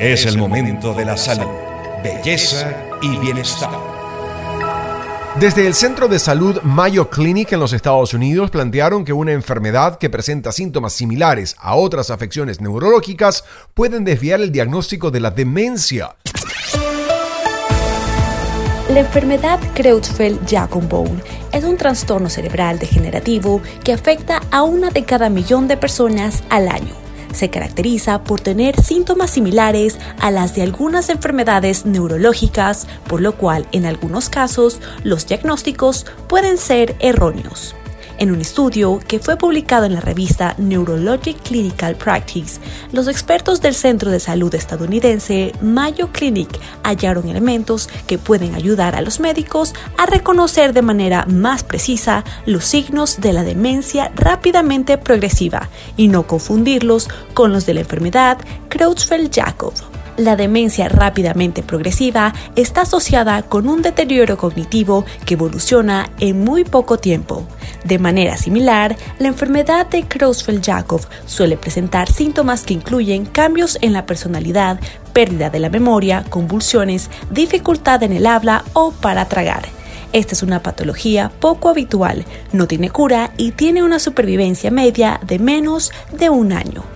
Es el momento de la salud, belleza y bienestar. Desde el Centro de Salud Mayo Clinic en los Estados Unidos plantearon que una enfermedad que presenta síntomas similares a otras afecciones neurológicas pueden desviar el diagnóstico de la demencia. La enfermedad Creutzfeldt-Jakob-Bone es un trastorno cerebral degenerativo que afecta a una de cada millón de personas al año se caracteriza por tener síntomas similares a las de algunas enfermedades neurológicas, por lo cual en algunos casos los diagnósticos pueden ser erróneos. En un estudio que fue publicado en la revista Neurologic Clinical Practice, los expertos del Centro de Salud estadounidense Mayo Clinic hallaron elementos que pueden ayudar a los médicos a reconocer de manera más precisa los signos de la demencia rápidamente progresiva y no confundirlos con los de la enfermedad Creutzfeldt-Jakob. La demencia rápidamente progresiva está asociada con un deterioro cognitivo que evoluciona en muy poco tiempo. De manera similar, la enfermedad de Creutzfeldt-Jakob suele presentar síntomas que incluyen cambios en la personalidad, pérdida de la memoria, convulsiones, dificultad en el habla o para tragar. Esta es una patología poco habitual, no tiene cura y tiene una supervivencia media de menos de un año.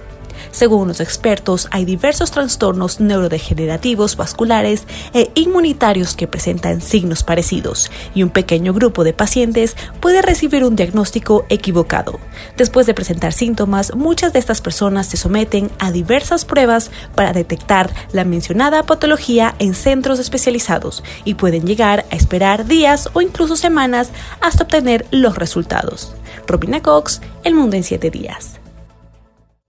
Según los expertos, hay diversos trastornos neurodegenerativos vasculares e inmunitarios que presentan signos parecidos y un pequeño grupo de pacientes puede recibir un diagnóstico equivocado. Después de presentar síntomas, muchas de estas personas se someten a diversas pruebas para detectar la mencionada patología en centros especializados y pueden llegar a esperar días o incluso semanas hasta obtener los resultados. Robina Cox, El Mundo en 7 días.